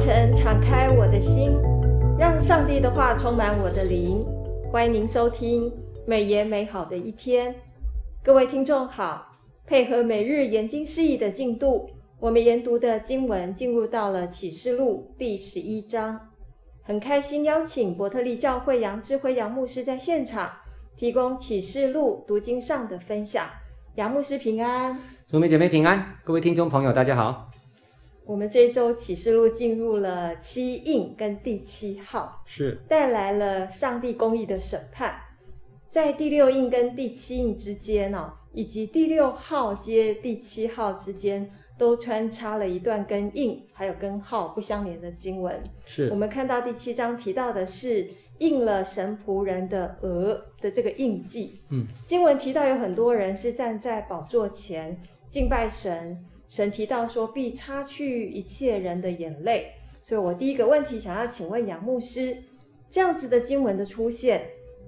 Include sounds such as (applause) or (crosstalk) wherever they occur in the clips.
晨敞开我的心，让上帝的话充满我的灵。欢迎您收听美言美好的一天。各位听众好，配合每日研经释义的进度，我们研读的经文进入到了启示录第十一章。很开心邀请伯特利教会杨智辉杨牧师在现场提供启示录读经上的分享。杨牧师平安，姊妹姐妹平安，各位听众朋友大家好。我们这一周启示录进入了七印跟第七号，是带来了上帝公义的审判。在第六印跟第七印之间哦，以及第六号接第七号之间，都穿插了一段跟印还有跟号不相连的经文。是，我们看到第七章提到的是印了神仆人的额的这个印记。嗯，经文提到有很多人是站在宝座前敬拜神。神提到说，必擦去一切人的眼泪。所以我第一个问题想要请问杨牧师，这样子的经文的出现，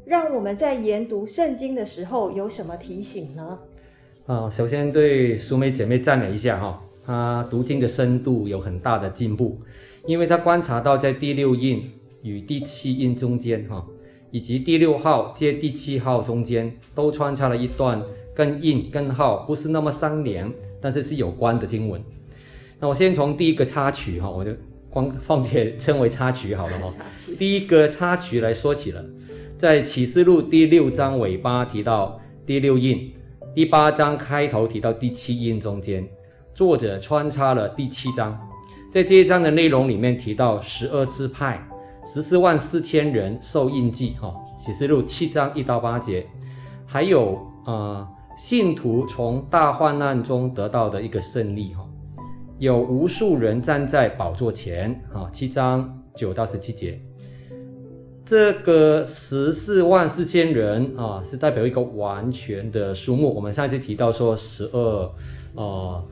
让我们在研读圣经的时候有什么提醒呢？啊，首先对淑美姐妹赞美一下哈，她读经的深度有很大的进步，因为她观察到在第六印与第七印中间哈，以及第六号接第七号中间，都穿插了一段跟印跟号不是那么相连。但是是有关的经文，那我先从第一个插曲哈，我就光放且称为插曲好了哈。第一个插曲来说起了，在启示录第六章尾巴提到第六印，第八章开头提到第七印中间，作者穿插了第七章，在这一章的内容里面提到十二支派，十四万四千人受印记哈。启示录七章一到八节，还有啊。呃信徒从大患难中得到的一个胜利，哈，有无数人站在宝座前，哈，七章九到十七节，这个十四万四千人啊，是代表一个完全的数目。我们上一次提到说十二，呃，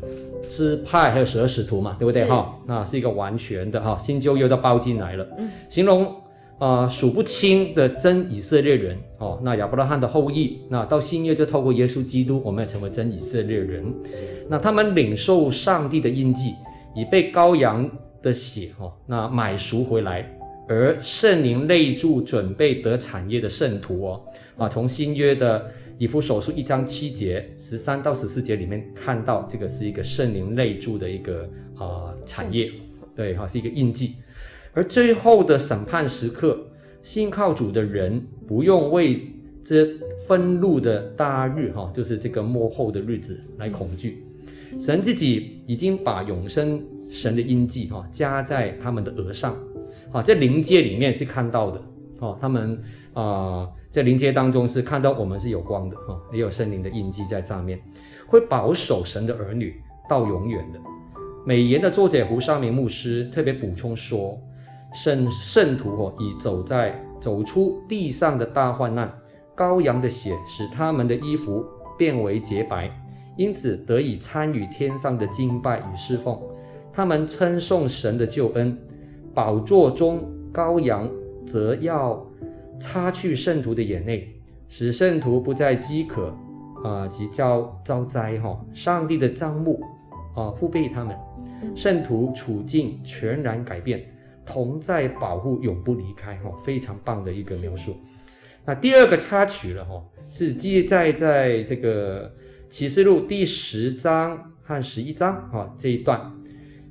支派还有十二使徒嘛，对不对？哈，那是一个完全的哈，新旧约都包进来了，嗯，形容。啊、呃，数不清的真以色列人哦，那亚伯拉罕的后裔，那到新约就透过耶稣基督，我们也成为真以色列人。那他们领受上帝的印记，已被羔羊的血、哦，那买赎回来，而圣灵内住，准备得产业的圣徒哦。啊，从新约的以弗所书一章七节十三到十四节里面看到，这个是一个圣灵内住的一个啊、呃、产业，对哈，是一个印记。而最后的审判时刻，信靠主的人不用为这愤怒的大日，哈，就是这个末后的日子来恐惧。神自己已经把永生神的印记，哈，加在他们的额上，啊，在灵界里面是看到的，哦，他们啊，在灵界当中是看到我们是有光的，哈，也有圣灵的印记在上面，会保守神的儿女到永远的。美言的作者胡绍明牧师特别补充说。圣圣徒哦，已走在走出地上的大患难，羔羊的血使他们的衣服变为洁白，因此得以参与天上的敬拜与侍奉。他们称颂神的救恩，宝座中羔羊则要擦去圣徒的眼泪，使圣徒不再饥渴啊，及遭遭灾哈。上帝的帐幕啊，护庇他们，圣徒处境全然改变。同在保护，永不离开，哈，非常棒的一个描述。那第二个插曲了，哈，是记载在这个启示录第十章和十一章，哈，这一段。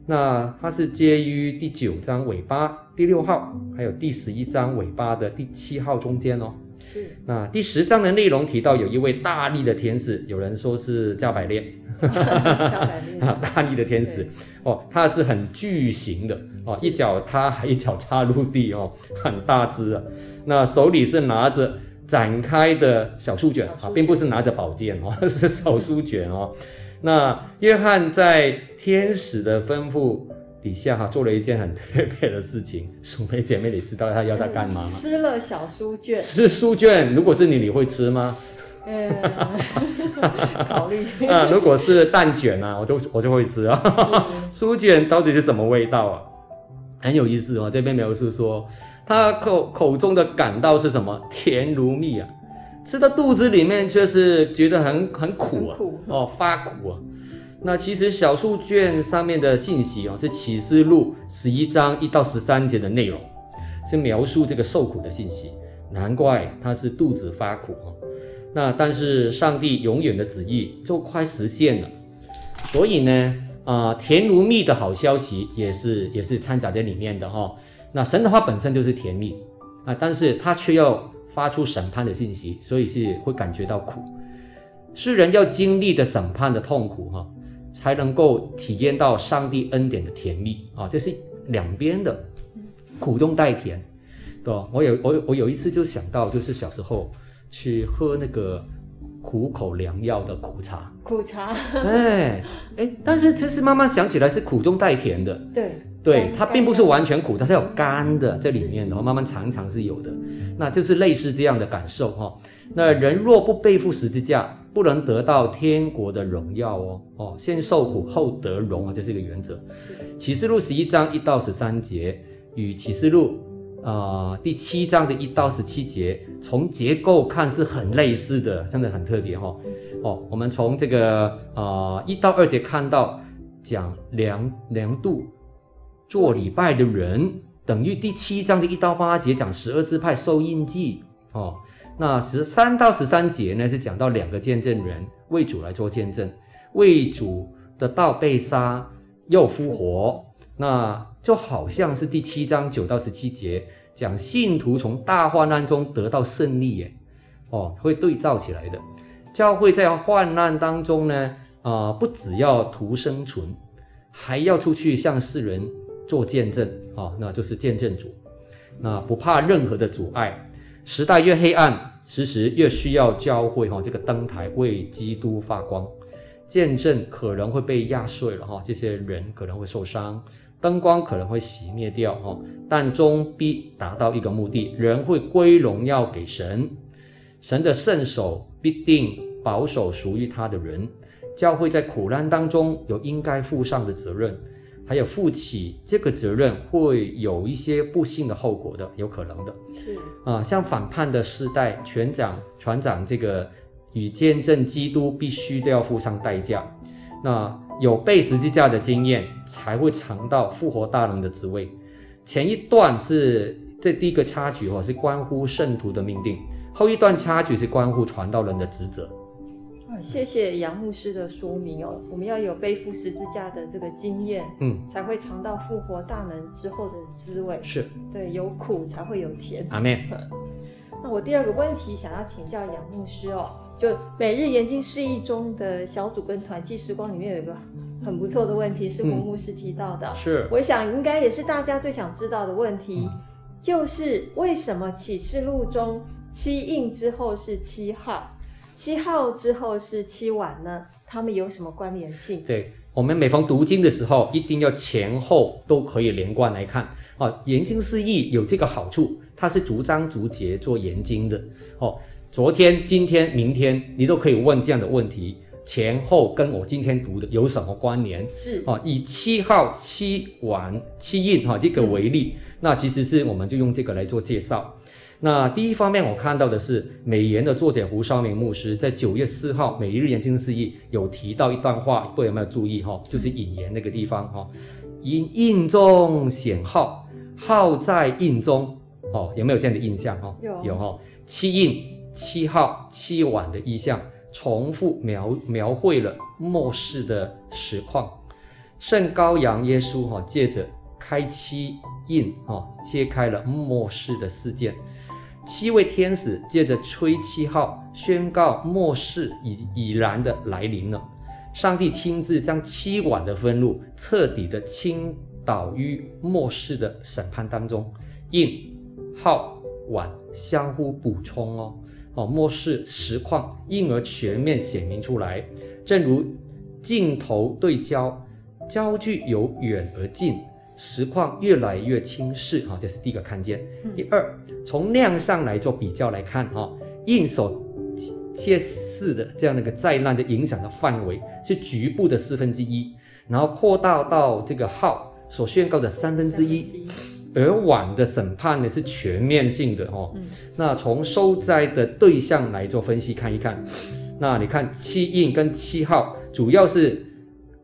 那它是接于第九章尾巴第六号，还有第十一章尾巴的第七号中间哦。是。那第十章的内容提到有一位大力的天使，有人说是加百列。(laughs) (laughs) 大力的天使哦，他是很巨型的哦，一脚踏，一脚插入地哦，(laughs) 很大只啊。那手里是拿着展开的小书卷啊，并不是拿着宝剑哦，是小书卷哦。那约翰在天使的吩咐底下哈，做了一件很特别的事情。(laughs) 鼠妹姐妹，你知道她要他干嘛吗？吃了小书卷。吃书卷，如果是你，你会吃吗？嗯，(laughs) 考虑啊，如果是蛋卷啊，我就我就会吃啊。书卷到底是什么味道啊？很有意思哦。这边描述说，他口口中的感到是什么？甜如蜜啊，吃到肚子里面却是觉得很很苦啊，苦哦，发苦啊。那其实小数卷上面的信息哦，是启示录十一章一到十三节的内容，是描述这个受苦的信息。难怪他是肚子发苦哦。那但是上帝永远的旨意就快实现了，所以呢，啊、甜如蜜的好消息也是也是掺杂在里面的哈、哦。那神的话本身就是甜蜜啊，但是他却要发出审判的信息，所以是会感觉到苦。世人要经历的审判的痛苦哈、哦。才能够体验到上帝恩典的甜蜜。啊，这是两边的苦中带甜，对吧？我有我有我有一次就想到，就是小时候去喝那个苦口良药的苦茶，苦茶，哎哎，但是其实慢慢想起来是苦中带甜的，对对，它并不是完全苦，它是有甘的在里面，然后慢慢尝尝是有的，那就是类似这样的感受哈。那人若不背负十字架，不能得到天国的荣耀哦哦，先受苦后得荣啊，这是一个原则。启示录十一章一到十三节与启示录啊、呃、第七章的一到十七节，从结构看是很类似的，真的很特别哈、哦。哦，我们从这个啊一、呃、到二节看到讲量量度做礼拜的人，等于第七章的一到八节讲十二支派受印记哦。那十三到十三节呢，是讲到两个见证人为主来做见证，为主的道被杀又复活，那就好像是第七章九到十七节讲信徒从大患难中得到胜利耶，哦，会对照起来的。教会在患难当中呢，啊、不只要图生存，还要出去向世人做见证啊、哦，那就是见证主，那不怕任何的阻碍。时代越黑暗，时时越需要教会哈这个灯台为基督发光，见证可能会被压碎了哈，这些人可能会受伤，灯光可能会熄灭掉哈，但终必达到一个目的，人会归荣耀给神，神的圣手必定保守属于他的人，教会在苦难当中有应该负上的责任。还有负起这个责任，会有一些不幸的后果的，有可能的。是啊，像反叛的世代，传讲传讲这个与见证基督，必须都要付上代价。那有背十字架的经验，才会尝到复活大人的滋味。前一段是这第一个插曲哦，是关乎圣徒的命定；后一段插曲是关乎传道人的职责。谢谢杨牧师的说明哦，我们要有背负十字架的这个经验，嗯，才会尝到复活大能之后的滋味。是，对，有苦才会有甜。阿妹。(laughs) 那我第二个问题想要请教杨牧师哦，就每日研经释义中的小组跟团契时光里面有一个很不错的问题，是洪牧师提到的，嗯、是，我想应该也是大家最想知道的问题，嗯、就是为什么启示录中七印之后是七号？七号之后是七晚呢？它们有什么关联性？对，我们每逢读经的时候，一定要前后都可以连贯来看。哦，研经释义有这个好处，它是逐章逐节做研经的。哦，昨天、今天、明天，你都可以问这样的问题，前后跟我今天读的有什么关联？是哦，以七号、七晚、七印哈这个为例，嗯、那其实是我们就用这个来做介绍。那第一方面，我看到的是美言的作者胡绍明牧师在九月四号《每日研经释义》有提到一段话，各位有没有注意哈？就是引言那个地方哈，因印中显号，号在印中哦，有没有这样的印象哈？有有哈，七印、七号、七晚的意象，重复描描绘了末世的实况。圣羔羊耶稣哈，借着开七印哈，揭开了末世的事件。七位天使借着吹七号，宣告末世已已然的来临了。上帝亲自将七碗的愤怒彻底的倾倒于末世的审判当中。印、号、碗相互补充哦，哦，末世实况因而全面显明出来。正如镜头对焦，焦距由远而近。实况越来越轻视，哈，这是第一个看见。嗯、第二，从量上来做比较来看，哈，印所揭示的这样的一个灾难的影响的范围是局部的四分之一，然后扩大到这个号所宣告的三分之一，而碗的审判呢是全面性的，哈、嗯。那从受灾的对象来做分析看一看，那你看七印跟七号主要是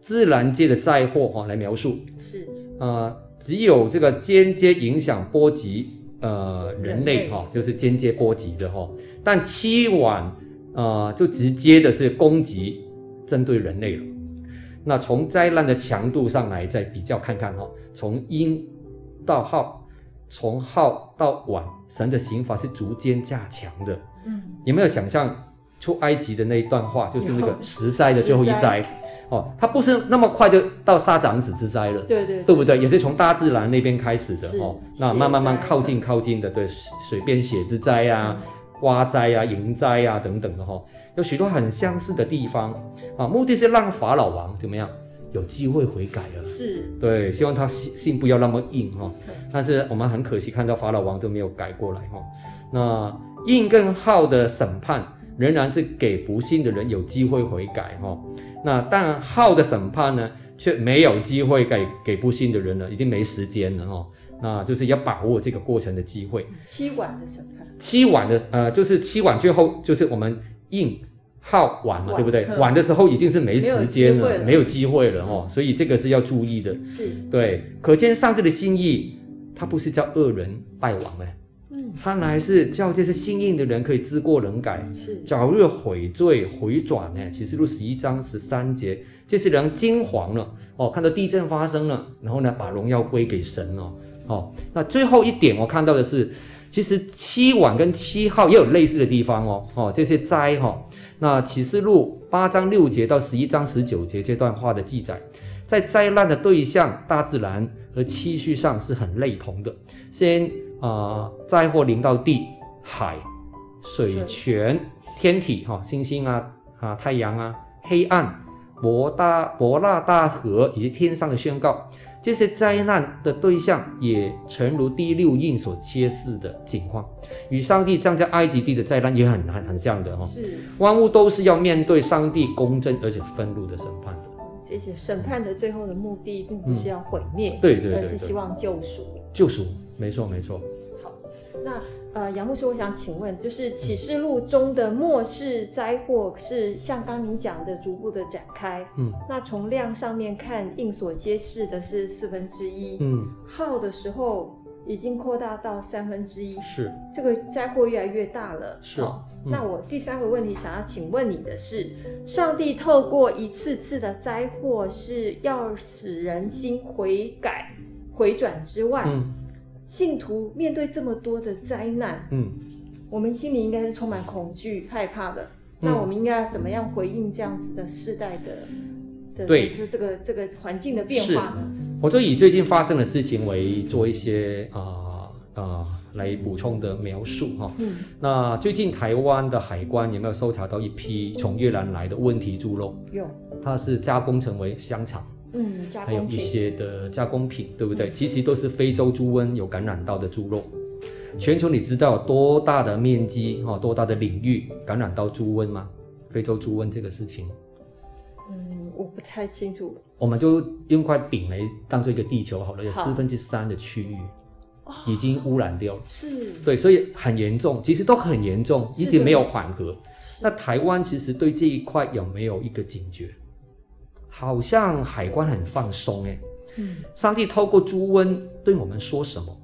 自然界的灾祸哈来描述，是呃，只有这个间接影响波及呃人类哈，就是间接波及的哈，但七晚呃就直接的是攻击针对人类了。那从灾难的强度上来再比较看看哈，从阴到浩，从浩到晚，神的刑罚是逐渐加强的。嗯，有没有想象出埃及的那一段话，就是那个十灾的最后一灾？哦，它不是那么快就到杀长子之灾了，对对，对，对不对？也是从大自然那边开始的哦。那慢慢慢靠近靠近的，对，水边血之灾啊、蛙灾啊、蝇灾啊等等的哈、哦，有许多很相似的地方啊。目的是让法老王怎么样有机会悔改了，是对，希望他心心不要那么硬哈、哦。但是我们很可惜看到法老王都没有改过来哈、哦。那硬跟浩的审判仍然是给不信的人有机会悔改哈。哦那但好的审判呢，却没有机会给给不信的人了，已经没时间了哦。那就是要把握这个过程的机会。凄晚的审判。凄晚的呃，就是凄晚最后就是我们应好晚嘛，对不对？晚的时候已经是没时间了，没有机会了哦。所以这个是要注意的。是。对，可见上帝的心意，他不是叫恶人败亡哎。他来是叫这些信应的人可以知过能改，是早日悔罪回转呢。启示录十一章十三节，这些人惊惶了哦，看到地震发生了，然后呢，把荣耀归给神哦。哦，那最后一点我看到的是，其实七晚跟七号也有类似的地方哦。哦，这些灾哈、哦，那启示录八章六节到十一章十九节这段话的记载，在灾难的对象大自然和期序上是很类同的。先。啊，灾祸临到地、海、水泉、天体，哈，星星啊，啊，太阳啊，黑暗、博大博纳大河以及天上的宣告，这些灾难的对象也诚如第六印所揭示的景况，与上帝降在埃及地的灾难也很很很像的哈。是，万物都是要面对上帝公正而且愤怒的审判的。这些审判的最后的目的，并不是要毁灭，嗯、对，对，对对对，而是希望救赎。救赎，没错没错。好那呃，杨牧师，我想请问，就是启示录中的末世灾祸是像刚你讲的逐步的展开，嗯，那从量上面看，应所揭示的是四分之一，嗯，号的时候已经扩大到三分之一，是这个灾祸越来越大了，是。哦嗯、那我第三个问题想要请问你的是，上帝透过一次次的灾祸是要使人心悔改回转之外，嗯。信徒面对这么多的灾难，嗯，我们心里应该是充满恐惧、害怕的。嗯、那我们应该要怎么样回应这样子的世代的的对这这个这个环境的变化呢？我就以最近发生的事情为做一些啊啊、呃呃、来补充的描述哈。嗯，那最近台湾的海关有没有搜查到一批从越南来的问题猪肉？有，它是加工成为香肠。嗯，还有一些的加工品，对不对？其实都是非洲猪瘟有感染到的猪肉。全球你知道多大的面积哈，多大的领域感染到猪瘟吗？非洲猪瘟这个事情，嗯，我不太清楚。我们就用块饼来当做一个地球好了，有四分之三的区域已经污染掉了。是，对，所以很严重，其实都很严重，一直没有缓和。那台湾其实对这一块有没有一个警觉？好像海关很放松哎，嗯，上帝透过猪瘟对我们说什么？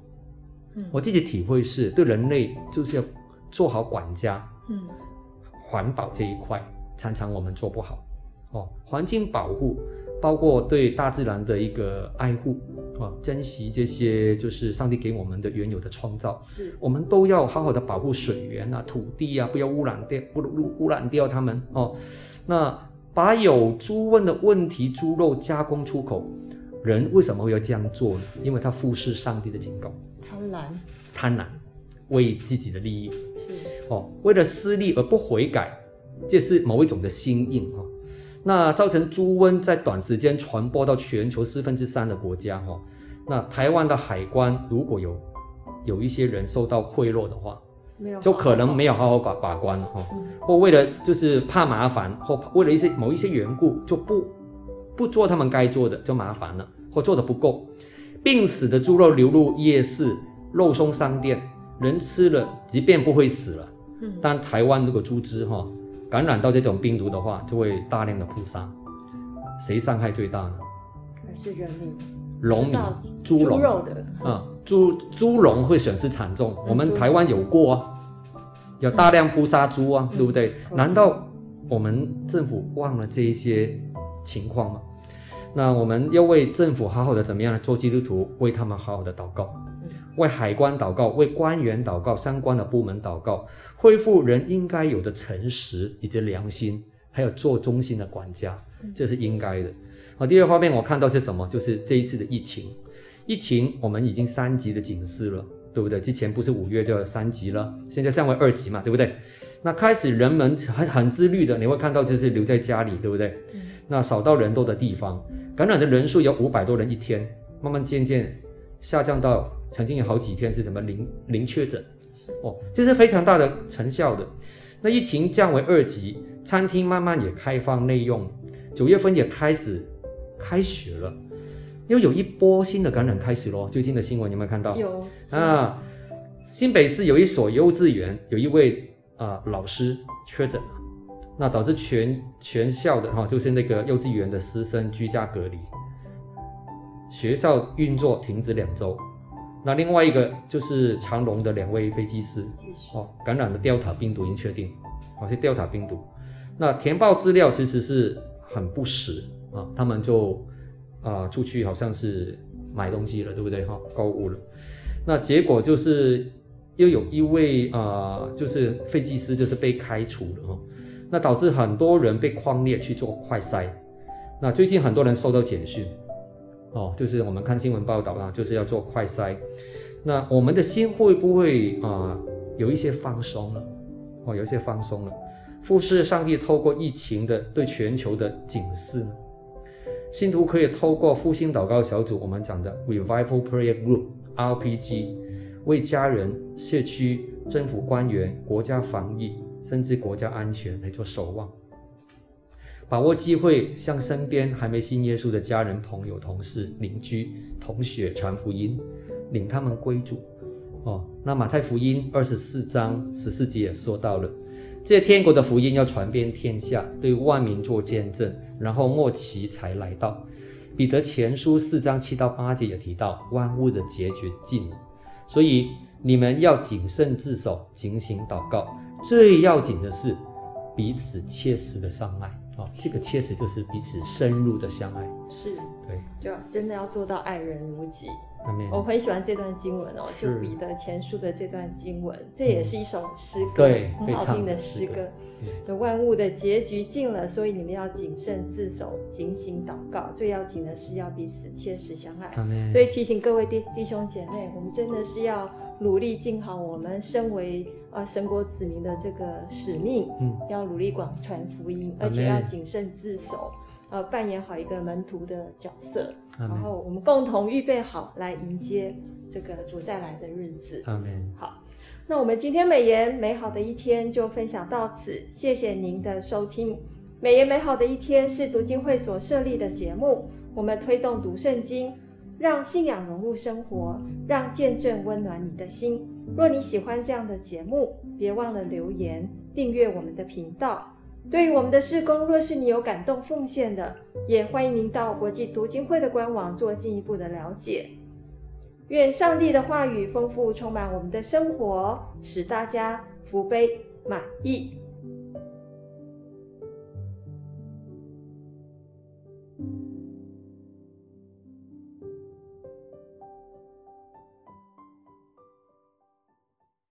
嗯，我自己体会是对人类就是要做好管家，嗯，环保这一块常常我们做不好，哦，环境保护包括对大自然的一个爱护啊，珍惜这些就是上帝给我们的原有的创造，是。我们都要好好的保护水源啊、土地啊，不要污染掉，不污污染掉它们。哦，那。把有猪瘟的问题猪肉加工出口，人为什么会要这样做呢？因为他忽视上帝的警告，贪婪，贪婪，为自己的利益是哦，为了私利而不悔改，这是某一种的心硬哈、哦。那造成猪瘟在短时间传播到全球四分之三的国家哈、哦。那台湾的海关如果有有一些人受到贿赂的话。就可能没有好好把把关哈、哦，或为了就是怕麻烦，或为了一些某一些缘故，就不不做他们该做的，就麻烦了，或做的不够。病死的猪肉流入夜市、肉松商店，人吃了即便不会死了，但台湾如果猪只哈感染到这种病毒的话，就会大量的扑杀。谁伤害最大呢？还是人民？农民、猪肉的啊，猪猪笼会损失惨重。嗯、我们台湾有过啊，有大量扑杀猪啊，嗯、对不对？嗯、难道我们政府忘了这一些情况吗？那我们要为政府好好的怎么样呢做基督徒，为他们好好的祷告，为海关祷告，为官员祷告，相关的部门祷告，恢复人应该有的诚实以及良心，还有做忠心的管家，这是应该的。好，第二方面我看到是什么？就是这一次的疫情，疫情我们已经三级的警示了，对不对？之前不是五月就三级了，现在降为二级嘛，对不对？那开始人们很很自律的，你会看到就是留在家里，对不对？那少到人多的地方，感染的人数有五百多人一天，慢慢渐渐下降到曾经有好几天是什么零零确诊，哦，这是非常大的成效的。那疫情降为二级，餐厅慢慢也开放内用，九月份也开始开学了，因为有一波新的感染开始咯。最近的新闻有没有看到？有啊，新北市有一所幼稚园有一位啊、呃、老师确诊了。那导致全全校的哈，就是那个幼稚园的师生居家隔离，学校运作停止两周。那另外一个就是长隆的两位飞机师哦，感染了 Delta 病毒已经确定，哦是 Delta 病毒。那填报资料其实是很不实啊，他们就啊、出去好像是买东西了，对不对哈？购物了。那结果就是又有一位啊、就是飞机师就是被开除了哈。那导致很多人被匡列去做快筛，那最近很多人收到简讯，哦，就是我们看新闻报道啦，就是要做快筛，那我们的心会不会啊、有一些放松了？哦，有一些放松了，忽视上帝透过疫情的对全球的警示呢？信徒可以透过复兴祷告小组，我们讲的 Revival Prayer Group RPG，为家人、社区、政府官员、国家防疫。甚至国家安全来做守望，把握机会向身边还没信耶稣的家人、朋友、同事、邻居、同学传福音，领他们归主。哦，那马太福音二十四章十四节也说到了，这天国的福音要传遍天下，对万民做见证，然后末期才来到。彼得前书四章七到八节也提到，万物的结局近了，所以你们要谨慎自守，警醒祷告。最要紧的是彼此切实的相爱啊！这个切实就是彼此深入的相爱。是，对，就真的要做到爱人如己。我很喜欢这段经文哦，就彼得前书的这段经文，这也是一首诗歌，对，很好听的诗歌。就万物的结局近了，所以你们要谨慎自守，警醒祷告。最要紧的是要彼此切实相爱。所以提醒各位弟弟兄姐妹，我们真的是要努力尽好我们身为啊神国子民的这个使命，嗯，要努力广传福音，而且要谨慎自守。呃，扮演好一个门徒的角色，然后我们共同预备好来迎接这个主再来的日子。好，那我们今天美言美好的一天就分享到此，谢谢您的收听。美言美好的一天是读经会所设立的节目，我们推动读圣经，让信仰融入生活，让见证温暖你的心。若你喜欢这样的节目，别忘了留言订阅我们的频道。对于我们的事工，若是你有感动奉献的，也欢迎您到国际读经会的官网做进一步的了解。愿上帝的话语丰富充满我们的生活，使大家福杯满溢。